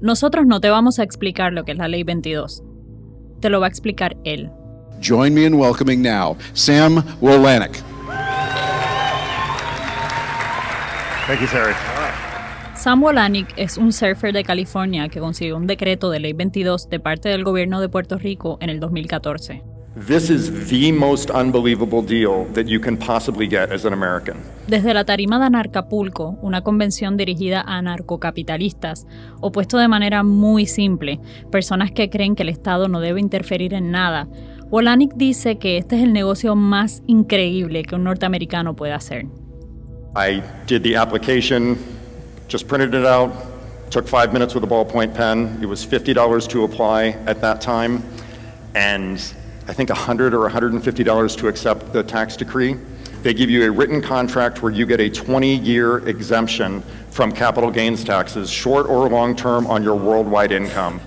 Nosotros no te vamos a explicar lo que es la Ley 22. Te lo va a explicar él. Join me in welcoming now Sam Wolanek. Thank you, Terry. Sam Wolanek es un surfer de California que consiguió un decreto de Ley 22 de parte del gobierno de Puerto Rico en el 2014. This is the most unbelievable deal that you can possibly get as an American. Desde la tarima de Anarcapulco, una convención dirigida a anarcocapitalistas, opuesto de manera muy simple, personas que creen que el Estado no debe interferir en nada, Wolanek dice que este es el negocio más increíble que un norteamericano puede hacer. I did the application, just printed it out, took five minutes with a ballpoint pen. It was $50 to apply at that time, and I think $100 or $150 to accept the tax decree. They give you a written contract where you get a 20 year exemption from capital gains taxes, short or long term, on your worldwide income.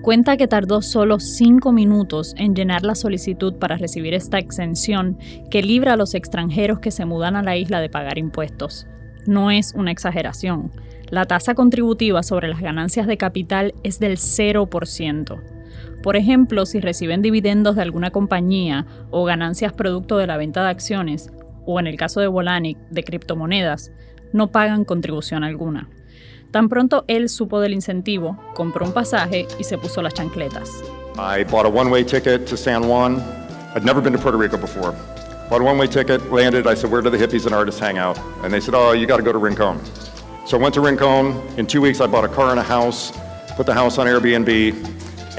Cuenta que tardó solo cinco minutos en llenar la solicitud para recibir esta exención que libra a los extranjeros que se mudan a la isla de pagar impuestos. No es una exageración. La tasa contributiva sobre las ganancias de capital es del 0%. Por ejemplo, si reciben dividendos de alguna compañía o ganancias producto de la venta de acciones, o en el caso de Volanic, de criptomonedas, no pagan contribución alguna. Tan pronto él supo del incentivo, compró un pasaje y se puso las chancletas. I bought a one-way ticket to San Juan. I'd never been to Puerto Rico before. Bought a one-way ticket, landed. I said, "Where do the hippies and artists hang out?" And they said, "Oh, you got to go to Rincon." So I went to Rincon. In two weeks, I bought a car and a house, put the house on Airbnb,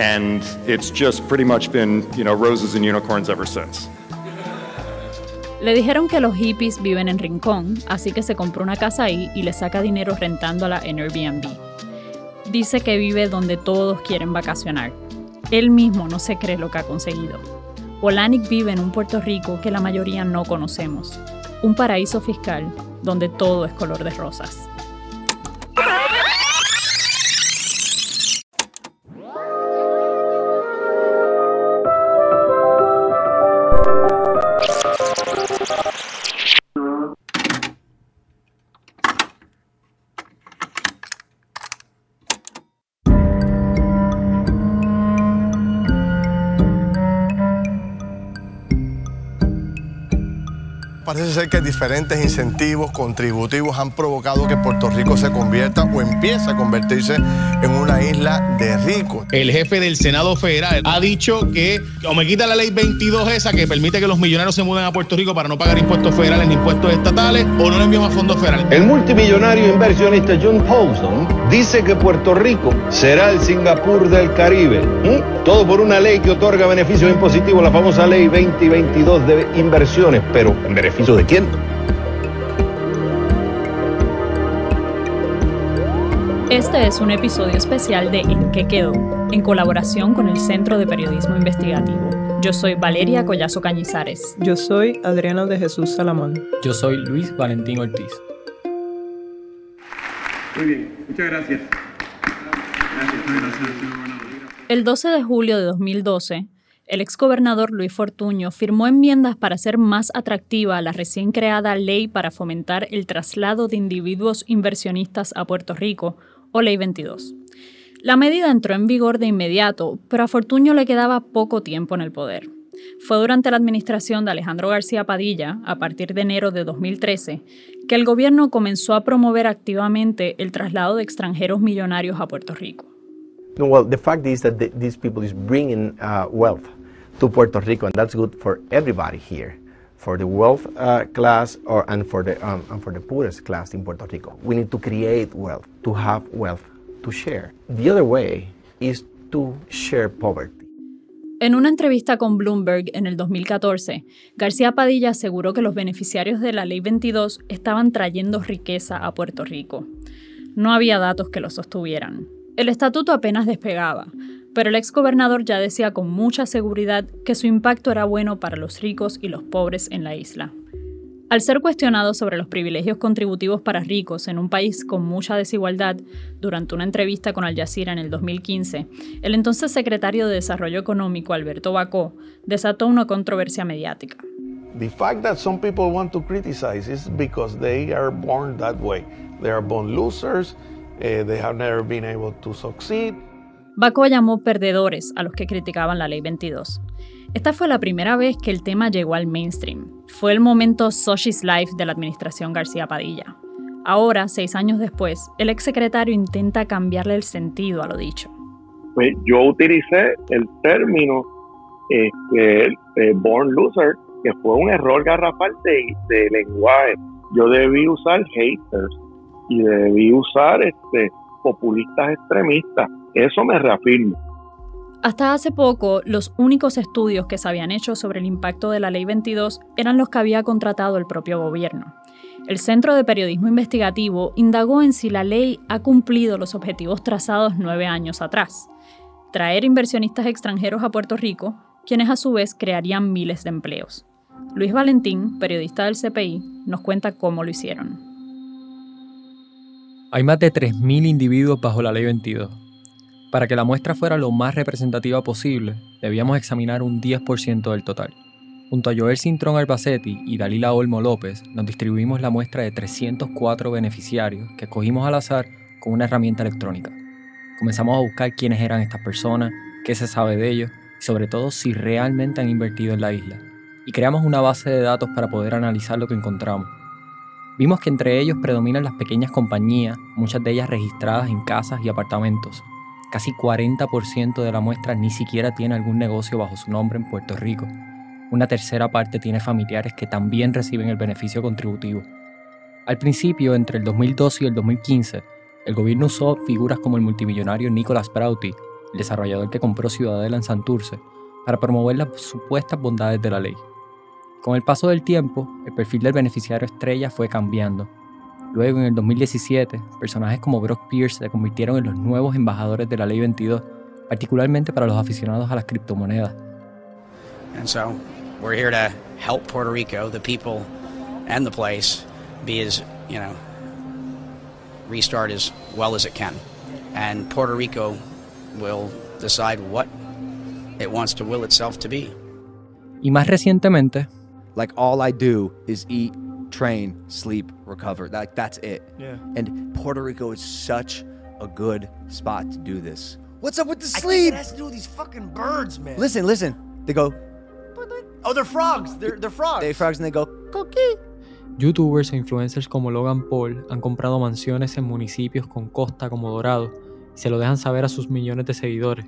and it's just pretty much been, you know, roses and unicorns ever since. Le dijeron que los hippies viven en Rincón, así que se compró una casa ahí y le saca dinero rentándola en Airbnb. Dice que vive donde todos quieren vacacionar. Él mismo no se cree lo que ha conseguido. Olanik vive en un Puerto Rico que la mayoría no conocemos, un paraíso fiscal donde todo es color de rosas. Thank you. Parece ser que diferentes incentivos contributivos han provocado que Puerto Rico se convierta o empiece a convertirse en una isla de ricos. El jefe del Senado Federal ha dicho que o me quita la ley 22 esa que permite que los millonarios se muden a Puerto Rico para no pagar impuestos federales ni impuestos estatales o no le enviamos fondos federales. El multimillonario inversionista John Paulson dice que Puerto Rico será el Singapur del Caribe. ¿Mm? Todo por una ley que otorga beneficios impositivos, la famosa ley 2022 de inversiones, pero en beneficio de quién? Este es un episodio especial de En qué quedó, en colaboración con el Centro de Periodismo Investigativo. Yo soy Valeria Collazo Cañizares. Yo soy Adriana de Jesús Salamón. Yo soy Luis Valentín Ortiz. Muy bien, muchas gracias. Gracias, gracias. El 12 de julio de 2012, el exgobernador Luis Fortuño firmó enmiendas para hacer más atractiva la recién creada Ley para fomentar el traslado de individuos inversionistas a Puerto Rico, o Ley 22. La medida entró en vigor de inmediato, pero a Fortuño le quedaba poco tiempo en el poder. Fue durante la administración de Alejandro García Padilla, a partir de enero de 2013, que el gobierno comenzó a promover activamente el traslado de extranjeros millonarios a Puerto Rico. No, well, the fact is that the, these people is bringing uh, wealth to Puerto Rico, and that's good for everybody here, for the wealth uh, class or and for the um, and for the poorest class in Puerto Rico. We need to create wealth, to have wealth to share. The other way is to share poverty. En una entrevista con Bloomberg en el 2014, García Padilla aseguró que los beneficiarios de la Ley 22 estaban trayendo riqueza a Puerto Rico. No había datos que lo sostuvieran. El estatuto apenas despegaba, pero el exgobernador ya decía con mucha seguridad que su impacto era bueno para los ricos y los pobres en la isla. Al ser cuestionado sobre los privilegios contributivos para ricos en un país con mucha desigualdad, durante una entrevista con Al Jazeera en el 2015, el entonces secretario de Desarrollo Económico, Alberto Bacó, desató una controversia mediática. The fact that some people want to criticize is because they are born that way. They are born losers Uh, they have never been able to succeed. Baco llamó perdedores a los que criticaban la Ley 22. Esta fue la primera vez que el tema llegó al mainstream. Fue el momento Soshi's Life de la administración García Padilla. Ahora, seis años después, el exsecretario intenta cambiarle el sentido a lo dicho. Pues yo utilicé el término este, eh, born loser, que fue un error garrafal de, lenguaje. Yo debí usar haters y debí usar este, populistas extremistas. Eso me reafirma. Hasta hace poco, los únicos estudios que se habían hecho sobre el impacto de la Ley 22 eran los que había contratado el propio gobierno. El Centro de Periodismo Investigativo indagó en si la ley ha cumplido los objetivos trazados nueve años atrás. Traer inversionistas extranjeros a Puerto Rico, quienes a su vez crearían miles de empleos. Luis Valentín, periodista del CPI, nos cuenta cómo lo hicieron. Hay más de 3.000 individuos bajo la Ley 22 para que la muestra fuera lo más representativa posible, debíamos examinar un 10% del total. Junto a Joel Cintrón Albacetti y Dalila Olmo López, nos distribuimos la muestra de 304 beneficiarios que escogimos al azar con una herramienta electrónica. Comenzamos a buscar quiénes eran estas personas, qué se sabe de ellos y sobre todo si realmente han invertido en la isla. Y creamos una base de datos para poder analizar lo que encontramos. Vimos que entre ellos predominan las pequeñas compañías, muchas de ellas registradas en casas y apartamentos, Casi 40% de la muestra ni siquiera tiene algún negocio bajo su nombre en Puerto Rico. Una tercera parte tiene familiares que también reciben el beneficio contributivo. Al principio, entre el 2012 y el 2015, el gobierno usó figuras como el multimillonario Nicholas Brauti, el desarrollador que compró Ciudadela en Santurce, para promover las supuestas bondades de la ley. Con el paso del tiempo, el perfil del beneficiario estrella fue cambiando Luego, en el 2017, personajes como Brock Pierce se convirtieron en los nuevos embajadores de la Ley 22, particularmente para los aficionados a las criptomonedas. And so, we're here to help Puerto Rico, the people and the place be as, you know, restart as well as it can. And Puerto Rico will decide what it wants to will itself to be. Y más recientemente, like all I do is eat train, sleep, recover. Like that's it. Yeah. And Puerto Rico is such a good spot to do this. What's up with the sleep? I think it has to do with these fucking birds, man. Listen, listen. They go. Oh, they're frogs. They're, they're frogs. They frogs and they go cookie. YouTubers e influencers como Logan Paul han comprado mansiones en municipios con costa como Dorado y se lo dejan saber a sus millones de seguidores.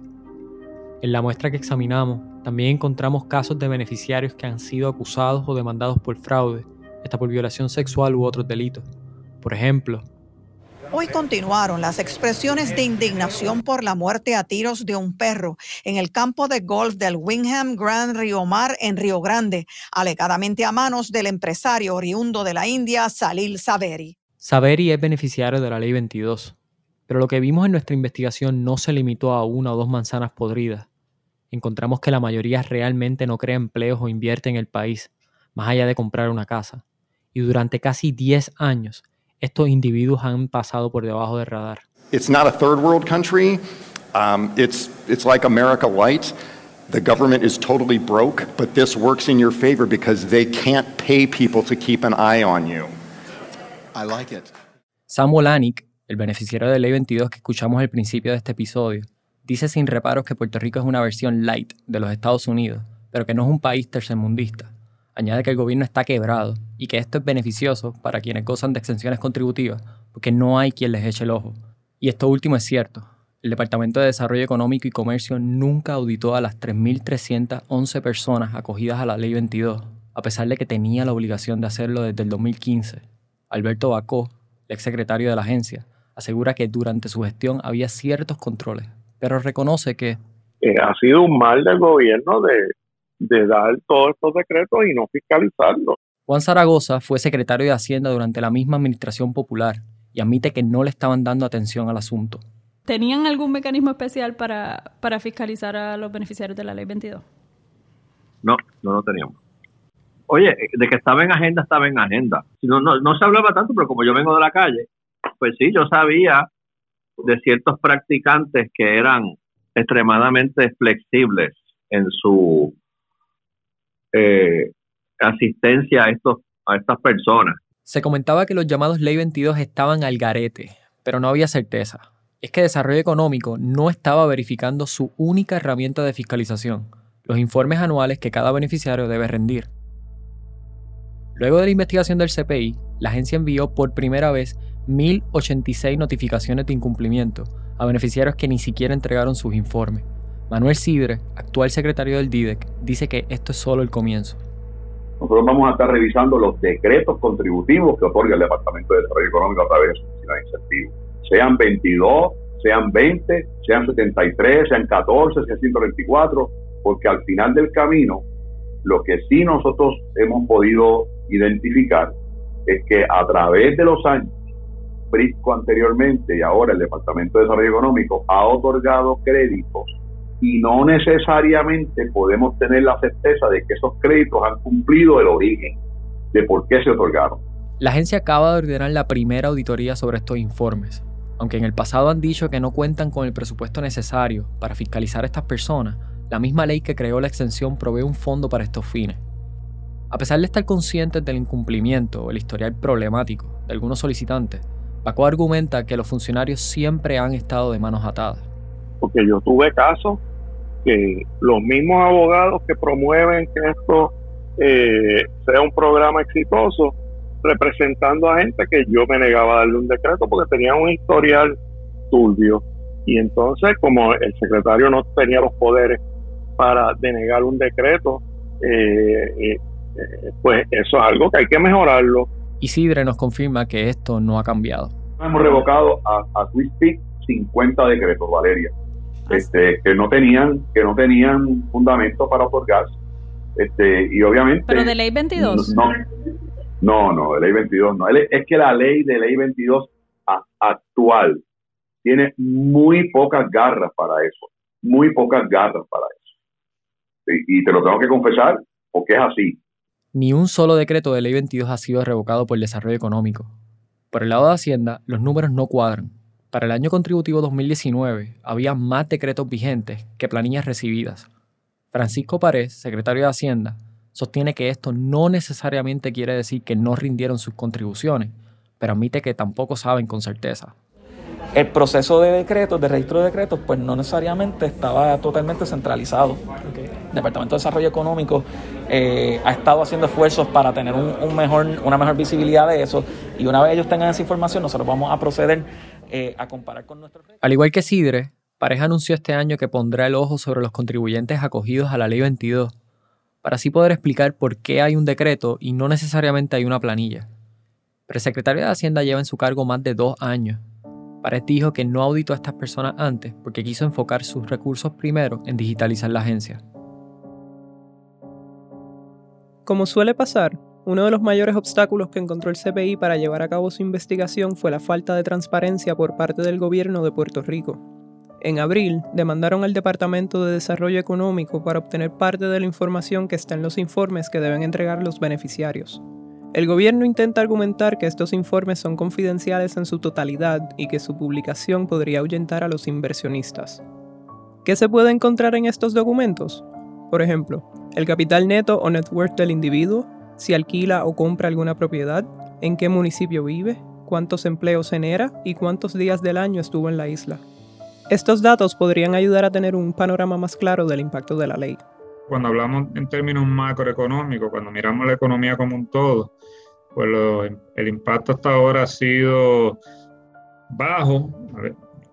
En la muestra que examinamos, también encontramos casos de beneficiarios que han sido acusados o demandados por fraude esta por violación sexual u otros delitos. Por ejemplo, Hoy continuaron las expresiones de indignación por la muerte a tiros de un perro en el campo de golf del Wingham Grand Rio Mar en Río Grande, alegadamente a manos del empresario oriundo de la India, Salil Saveri. Saveri es beneficiario de la Ley 22, pero lo que vimos en nuestra investigación no se limitó a una o dos manzanas podridas. Encontramos que la mayoría realmente no crea empleos o invierte en el país, más allá de comprar una casa y durante casi 10 años estos individuos han pasado por debajo del radar. It's not a third world country. Um, it's, it's like America Light. The government is totally broke, but this works in your favor because they can't pay people to keep an eye on you. I like it. Sam Wolanik, el beneficiario de Ley 22 que escuchamos al principio de este episodio, dice sin reparos que Puerto Rico es una versión light de los Estados Unidos, pero que no es un país tercermundista. Añade que el gobierno está quebrado y que esto es beneficioso para quienes gozan de exenciones contributivas, porque no hay quien les eche el ojo. Y esto último es cierto. El Departamento de Desarrollo Económico y Comercio nunca auditó a las 3.311 personas acogidas a la Ley 22, a pesar de que tenía la obligación de hacerlo desde el 2015. Alberto Bacó, el exsecretario de la agencia, asegura que durante su gestión había ciertos controles, pero reconoce que... Eh, ha sido un mal del gobierno de, de dar todos estos decretos y no fiscalizarlos. Juan Zaragoza fue secretario de Hacienda durante la misma administración popular y admite que no le estaban dando atención al asunto. ¿Tenían algún mecanismo especial para, para fiscalizar a los beneficiarios de la ley 22? No, no lo teníamos. Oye, de que estaba en agenda, estaba en agenda. No, no, no se hablaba tanto, pero como yo vengo de la calle, pues sí, yo sabía de ciertos practicantes que eran extremadamente flexibles en su eh, asistencia a, estos, a estas personas. Se comentaba que los llamados Ley 22 estaban al garete, Pero no había certeza. Es que Desarrollo Económico no estaba verificando su única herramienta de fiscalización, los informes anuales que cada beneficiario debe rendir. Luego de la investigación del CPI, la agencia envió por primera vez 1.086 notificaciones de incumplimiento a beneficiarios que ni siquiera entregaron sus informes. Manuel Sidre, actual secretario del DIDEC, dice que esto es solo el comienzo. Nosotros vamos a estar revisando los decretos contributivos que otorga el Departamento de Desarrollo Económico a través de su oficina. Sean 22, sean 20, sean 73, sean 14, sean 124, porque al final del camino, lo que sí nosotros hemos podido identificar es que a través de los años, Brisco anteriormente y ahora el Departamento de Desarrollo Económico ha otorgado créditos y no necesariamente podemos tener la certeza de que esos créditos han cumplido el origen de por qué se otorgaron. La agencia acaba de ordenar la primera auditoría sobre estos informes. Aunque en el pasado han dicho que no cuentan con el presupuesto necesario para fiscalizar a estas personas, la misma ley que creó la extensión provee un fondo para estos fines. A pesar de estar conscientes del incumplimiento o el historial problemático de algunos solicitantes, Paco argumenta que los funcionarios siempre han estado de manos atadas. Porque yo tuve casos que los mismos abogados que promueven que esto eh, sea un programa exitoso, representando a gente que yo me negaba a darle un decreto porque tenía un historial turbio. Y entonces, como el secretario no tenía los poderes para denegar un decreto, eh, eh, pues eso es algo que hay que mejorarlo. Isidre nos confirma que esto no ha cambiado. Hemos revocado a, a 50 decretos, Valeria. Este, que no tenían que no tenían fundamento para otorgar este y obviamente pero de ley 22 no no no de ley 22 no es que la ley de ley 22 actual tiene muy pocas garras para eso muy pocas garras para eso y, y te lo tengo que confesar porque es así ni un solo decreto de ley 22 ha sido revocado por el desarrollo económico por el lado de Hacienda los números no cuadran para el año contributivo 2019 había más decretos vigentes que planillas recibidas. Francisco Párez, secretario de Hacienda, sostiene que esto no necesariamente quiere decir que no rindieron sus contribuciones, pero admite que tampoco saben con certeza. El proceso de decretos, de registro de decretos, pues no necesariamente estaba totalmente centralizado. El Departamento de Desarrollo Económico eh, ha estado haciendo esfuerzos para tener un, mejor, una mejor visibilidad de eso y una vez ellos tengan esa información, nosotros vamos a proceder eh, a comparar con nuestro... Al igual que Sidre, Pareja anunció este año que pondrá el ojo sobre los contribuyentes acogidos a la Ley 22, para así poder explicar por qué hay un decreto y no necesariamente hay una planilla. Pero el secretario de Hacienda lleva en su cargo más de dos años. Pareja dijo que no auditó a estas personas antes porque quiso enfocar sus recursos primero en digitalizar la agencia. Como suele pasar, uno de los mayores obstáculos que encontró el CPI para llevar a cabo su investigación fue la falta de transparencia por parte del gobierno de Puerto Rico. En abril, demandaron al Departamento de Desarrollo Económico para obtener parte de la información que está en los informes que deben entregar los beneficiarios. El gobierno intenta argumentar que estos informes son confidenciales en su totalidad y que su publicación podría ahuyentar a los inversionistas. ¿Qué se puede encontrar en estos documentos? Por ejemplo, el capital neto o net worth del individuo, si alquila o compra alguna propiedad, en qué municipio vive, cuántos empleos genera y cuántos días del año estuvo en la isla. Estos datos podrían ayudar a tener un panorama más claro del impacto de la ley. Cuando hablamos en términos macroeconómicos, cuando miramos la economía como un todo, pues el impacto hasta ahora ha sido bajo,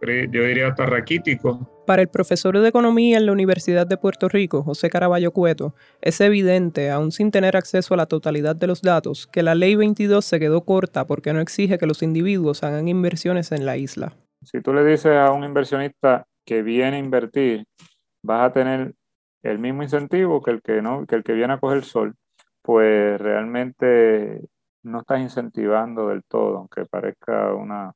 yo diría hasta raquítico, para el profesor de Economía en la Universidad de Puerto Rico, José Caraballo Cueto, es evidente, aún sin tener acceso a la totalidad de los datos, que la Ley 22 se quedó corta porque no exige que los individuos hagan inversiones en la isla. Si tú le dices a un inversionista que viene a invertir, vas a tener el mismo incentivo que el que, no, que, el que viene a coger sol, pues realmente no estás incentivando del todo, aunque parezca una,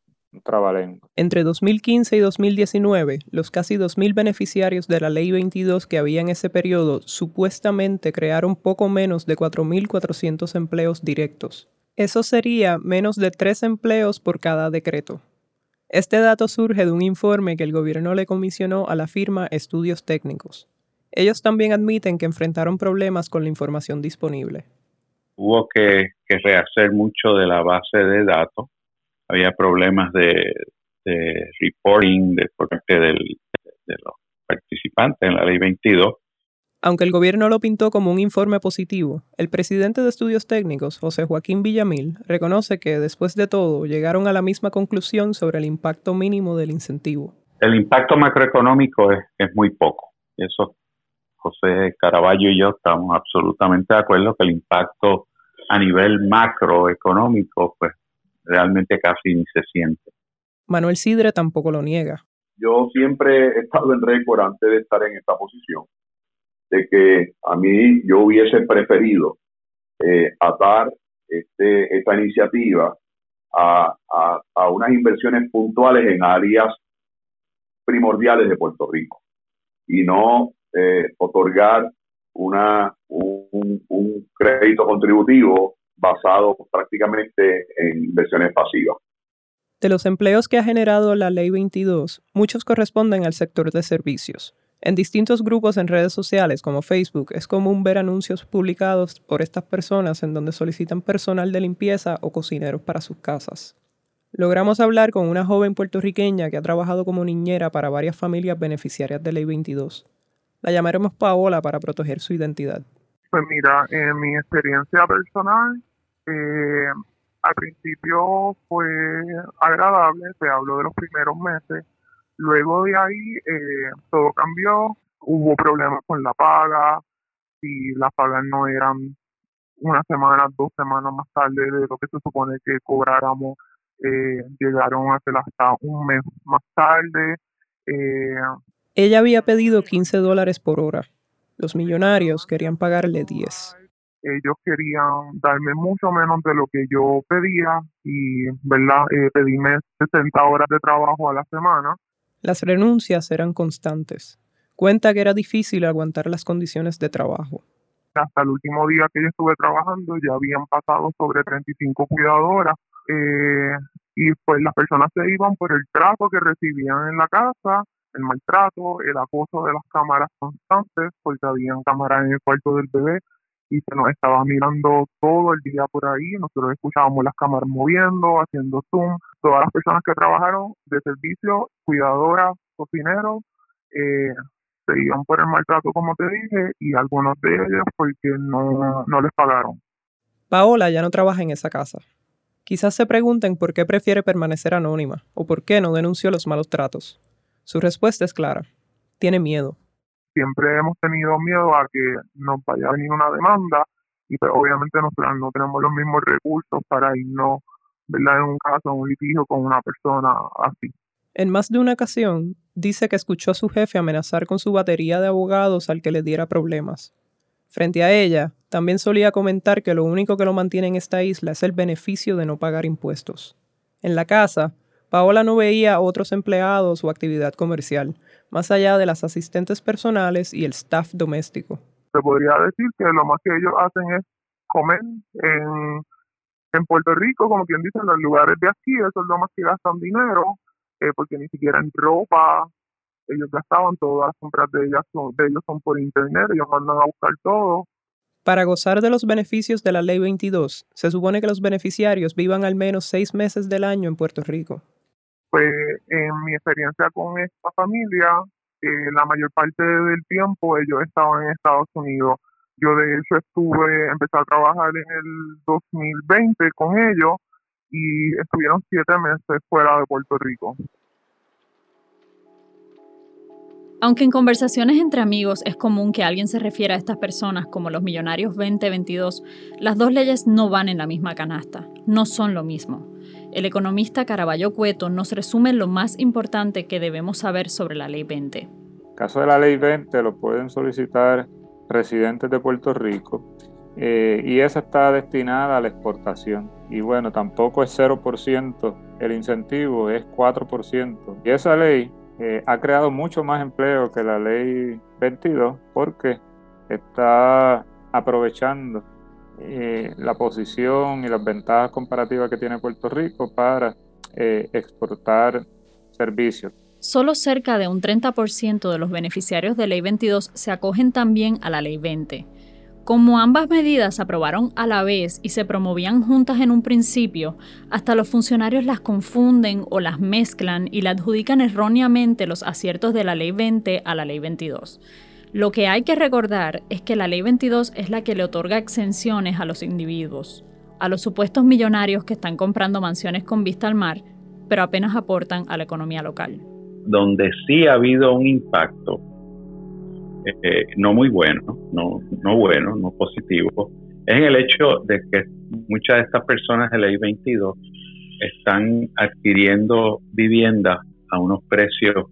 entre 2015 y 2019, los casi 2.000 beneficiarios de la Ley 22 que había en ese periodo supuestamente crearon poco menos de 4.400 empleos directos. Eso sería menos de 3 empleos por cada decreto. Este dato surge de un informe que el gobierno le comisionó a la firma Estudios Técnicos. Ellos también admiten que enfrentaron problemas con la información disponible. Hubo que, que rehacer mucho de la base de datos había problemas de, de reporting de parte del, de los participantes en la ley 22. Aunque el gobierno lo pintó como un informe positivo, el presidente de estudios técnicos, José Joaquín Villamil, reconoce que después de todo llegaron a la misma conclusión sobre el impacto mínimo del incentivo. El impacto macroeconómico es, es muy poco. Eso José Caraballo y yo estamos absolutamente de acuerdo que el impacto a nivel macroeconómico, pues realmente casi ni se siente. Manuel Sidre tampoco lo niega. Yo siempre he estado en récord antes de estar en esta posición, de que a mí yo hubiese preferido eh, atar este, esta iniciativa a, a unas inversiones puntuales en áreas primordiales de Puerto Rico y no eh, otorgar una, un, un, crédito contributivo basado prácticamente en inversiones pasivas. De los empleos que ha generado la Ley 22, muchos corresponden al sector de servicios. En distintos grupos en redes sociales como Facebook es común ver anuncios publicados por estas personas en donde solicitan personal de limpieza o cocineros para sus casas. Logramos hablar con una joven puertorriqueña que ha trabajado como niñera para varias familias beneficiarias de Ley 22. La llamaremos Paola para proteger su identidad. Pues mira, en mi experiencia personal, eh, al principio fue agradable, te hablo de los primeros meses. Luego de ahí eh, todo cambió, hubo problemas con la paga, y las pagas no eran una semana, dos semanas más tarde de lo que se supone que cobráramos, eh, llegaron a ser hasta un mes más tarde. Eh, ella había pedido 15 dólares por hora. Los millonarios querían pagarle 10. Ellos querían darme mucho menos de lo que yo pedía y, ¿verdad? Eh, pedíme 60 horas de trabajo a la semana. Las renuncias eran constantes. Cuenta que era difícil aguantar las condiciones de trabajo. Hasta el último día que yo estuve trabajando ya habían pasado sobre 35 cuidadoras eh, y pues las personas se iban por el trato que recibían en la casa el maltrato, el acoso de las cámaras constantes, porque habían cámaras en el cuarto del bebé y se nos estaba mirando todo el día por ahí. Nosotros escuchábamos las cámaras moviendo, haciendo zoom. Todas las personas que trabajaron de servicio, cuidadoras, cocineros, eh, se iban por el maltrato, como te dije, y algunos de ellos porque no, no les pagaron. Paola ya no trabaja en esa casa. Quizás se pregunten por qué prefiere permanecer anónima o por qué no denunció los malos tratos. Su respuesta es clara. Tiene miedo. Siempre hemos tenido miedo a que nos vaya a venir una demanda y pues, obviamente nosotros no tenemos los mismos recursos para irnos ¿verdad? en un caso, en un litigio con una persona así. En más de una ocasión, dice que escuchó a su jefe amenazar con su batería de abogados al que le diera problemas. Frente a ella, también solía comentar que lo único que lo mantiene en esta isla es el beneficio de no pagar impuestos. En la casa, Paola no veía otros empleados o actividad comercial, más allá de las asistentes personales y el staff doméstico. Se podría decir que lo más que ellos hacen es comer en, en Puerto Rico, como quien dice, en los lugares de aquí, eso es lo más que gastan dinero, eh, porque ni siquiera en ropa, ellos gastaban todas las compras de, ellas de ellos son por internet, ellos mandan a buscar todo. Para gozar de los beneficios de la Ley 22, se supone que los beneficiarios vivan al menos seis meses del año en Puerto Rico. Pues en mi experiencia con esta familia, eh, la mayor parte del tiempo ellos estaban en Estados Unidos. Yo de hecho estuve, empecé a trabajar en el 2020 con ellos y estuvieron siete meses fuera de Puerto Rico. Aunque en conversaciones entre amigos es común que alguien se refiera a estas personas como los millonarios 2022, las dos leyes no van en la misma canasta, no son lo mismo. El economista Caraballo Cueto nos resume lo más importante que debemos saber sobre la Ley 20. En caso de la Ley 20 lo pueden solicitar residentes de Puerto Rico eh, y esa está destinada a la exportación. Y bueno, tampoco es 0% el incentivo, es 4%. Y esa ley eh, ha creado mucho más empleo que la Ley 22 porque está aprovechando eh, la posición y las ventajas comparativas que tiene Puerto Rico para eh, exportar servicios. Solo cerca de un 30% de los beneficiarios de Ley 22 se acogen también a la Ley 20. Como ambas medidas se aprobaron a la vez y se promovían juntas en un principio, hasta los funcionarios las confunden o las mezclan y le adjudican erróneamente los aciertos de la Ley 20 a la Ley 22. Lo que hay que recordar es que la Ley 22 es la que le otorga exenciones a los individuos, a los supuestos millonarios que están comprando mansiones con vista al mar, pero apenas aportan a la economía local. Donde sí ha habido un impacto eh, no muy bueno, no, no bueno, no positivo, es en el hecho de que muchas de estas personas de ley 22 están adquiriendo viviendas a unos precios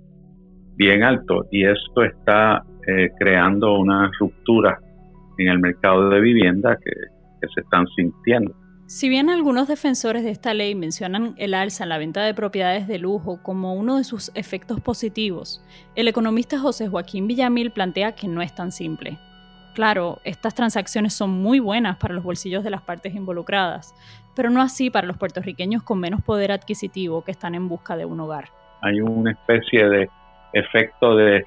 bien altos y esto está eh, creando una ruptura en el mercado de vivienda que se están sintiendo. Si bien algunos defensores de esta ley mencionan el alza en la venta de propiedades de lujo como uno de sus efectos positivos, el economista José Joaquín Villamil plantea que no es tan simple. Claro, estas transacciones son muy buenas para los bolsillos de las partes involucradas, pero no así para los puertorriqueños con menos poder adquisitivo que están en busca de un hogar. Hay una especie de efecto de,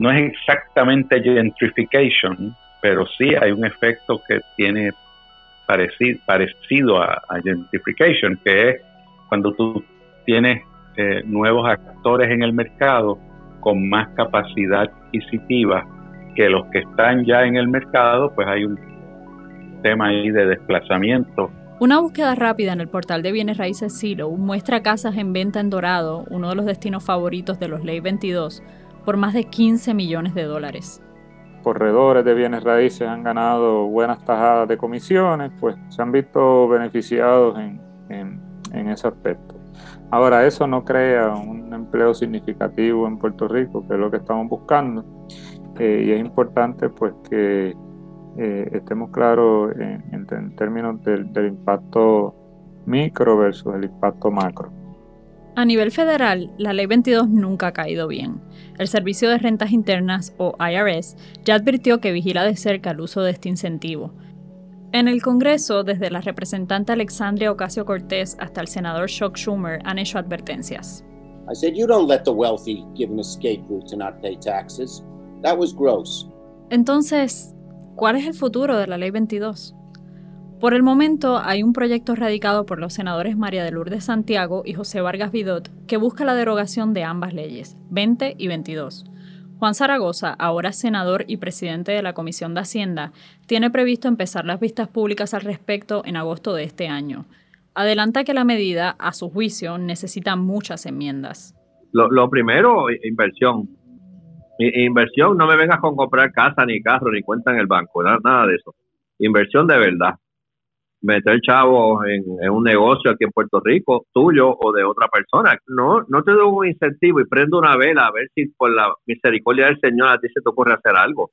no es exactamente gentrification, pero sí hay un efecto que tiene parecido, a, gentrification, que es cuando tú tienes eh, nuevos actores en el mercado con más capacidad adquisitiva que los que están ya en el mercado, pues hay un tema ahí de desplazamiento. Una búsqueda rápida en el portal de bienes raíces Silo muestra casas en venta en Dorado, uno de los destinos favoritos de los Ley 22, por más de 15 millones de dólares corredores de bienes raíces han ganado buenas tajadas de comisiones, pues se han visto beneficiados en, ese aspecto. Ahora, eso no crea un empleo significativo en Puerto Rico, que es lo que estamos buscando, eh, y es importante pues que eh, estemos claros en, términos del impacto micro versus el impacto macro. A nivel federal, la Ley 22 nunca ha caído bien. El Servicio de Rentas Internas, o IRS, ya advirtió que vigila de cerca el uso de este incentivo. En el Congreso, desde la representante Alexandria Ocasio Cortés hasta el senador Chuck Schumer han hecho advertencias. I said, you don't let the wealthy give an escape route to not pay taxes. That was gross. Entonces, ¿cuál es el futuro de la Ley 22? Por el momento, hay un proyecto radicado por los senadores María de Lourdes Santiago y José Vargas Vidot que busca la derogación de ambas leyes, 20 y 22. Juan Zaragoza, ahora senador y presidente de la Comisión de Hacienda, tiene previsto empezar las vistas públicas al respecto en agosto de este año. Adelanta que la medida, a su juicio, necesita muchas enmiendas. Lo, primero, inversión. Inversión, no me vengas con comprar casa, ni carro, ni cuenta en el banco, nada de eso. Inversión de verdad meter chavos en, un negocio aquí en Puerto Rico, tuyo o de otra persona. No, no te doy un incentivo y prendo una vela a ver si por la misericordia del Señor a ti se te ocurre hacer algo.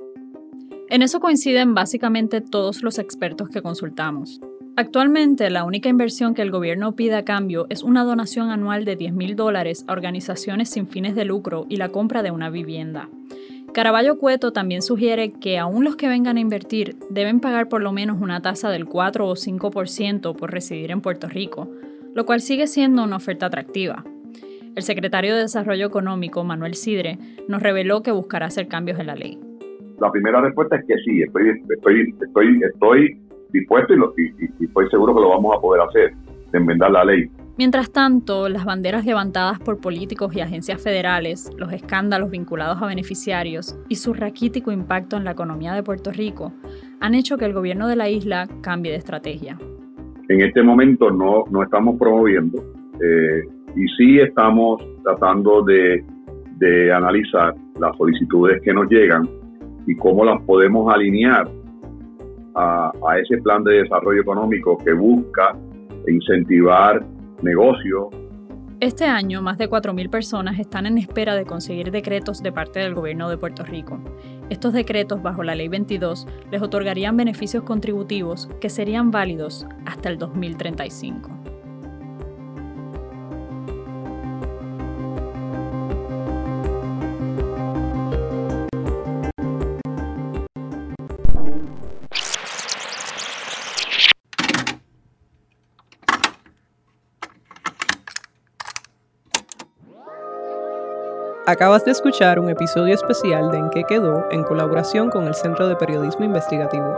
En eso coinciden básicamente todos los expertos que consultamos. Actualmente, la única inversión que el gobierno pide a cambio es una donación anual de 10 mil dólares a organizaciones sin fines de lucro y la compra de una vivienda. Caraballo Cueto también sugiere que aún los que vengan a invertir deben pagar por lo menos una tasa del 4 o 5% por residir en Puerto Rico, lo cual sigue siendo una oferta atractiva. El secretario de Desarrollo Económico, Manuel Sidre, nos reveló que buscará hacer cambios en la ley. La primera respuesta es que sí, estoy, estoy, estoy, estoy dispuesto y, y estoy seguro que lo vamos a poder hacer, de enmendar la ley. Mientras tanto, las banderas levantadas por políticos y agencias federales, los escándalos vinculados a beneficiarios y su raquítico impacto en la economía de Puerto Rico han hecho que el gobierno de la isla cambie de estrategia. En este momento no, no estamos promoviendo eh, y sí estamos tratando de, de analizar las solicitudes que nos llegan y cómo las podemos alinear a, a ese plan de desarrollo económico que busca incentivar negocio. Este año, más de 4.000 personas están en espera de conseguir decretos de parte del gobierno de Puerto Rico. Estos decretos, bajo la Ley 22, les otorgarían beneficios contributivos que serían válidos hasta el 2035. Acabas de escuchar un episodio especial de En qué quedó en colaboración con el Centro de Periodismo Investigativo.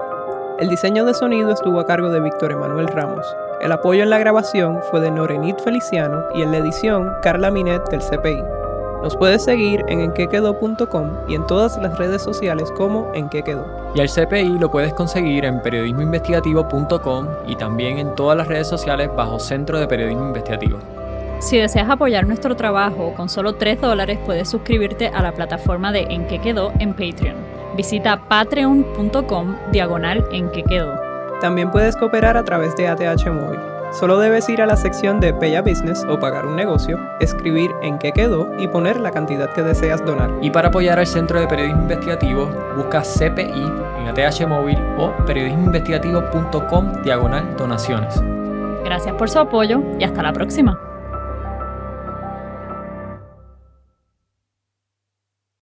El diseño de sonido estuvo a cargo de Víctor Emanuel Ramos. El apoyo en la grabación fue de Norenit Feliciano y en la edición Carla Minet del CPI. Nos puedes seguir en enquequedó.com y en todas las redes sociales como Enquequedó. Y al CPI lo puedes conseguir en periodismoinvestigativo.com y también en todas las redes sociales bajo Centro de Periodismo Investigativo. Si deseas apoyar nuestro trabajo, con solo 3 dólares puedes suscribirte a la plataforma de En que quedó en Patreon. Visita patreon.com diagonal en que quedó. También puedes cooperar a través de ATH Móvil. Solo debes ir a la sección de Pay a Business o pagar un negocio, escribir en qué quedó y poner la cantidad que deseas donar. Y para apoyar al Centro de Periodismo Investigativo, busca CPI en ATH Móvil o periodismoinvestigativo.com diagonal donaciones. Gracias por su apoyo y hasta la próxima.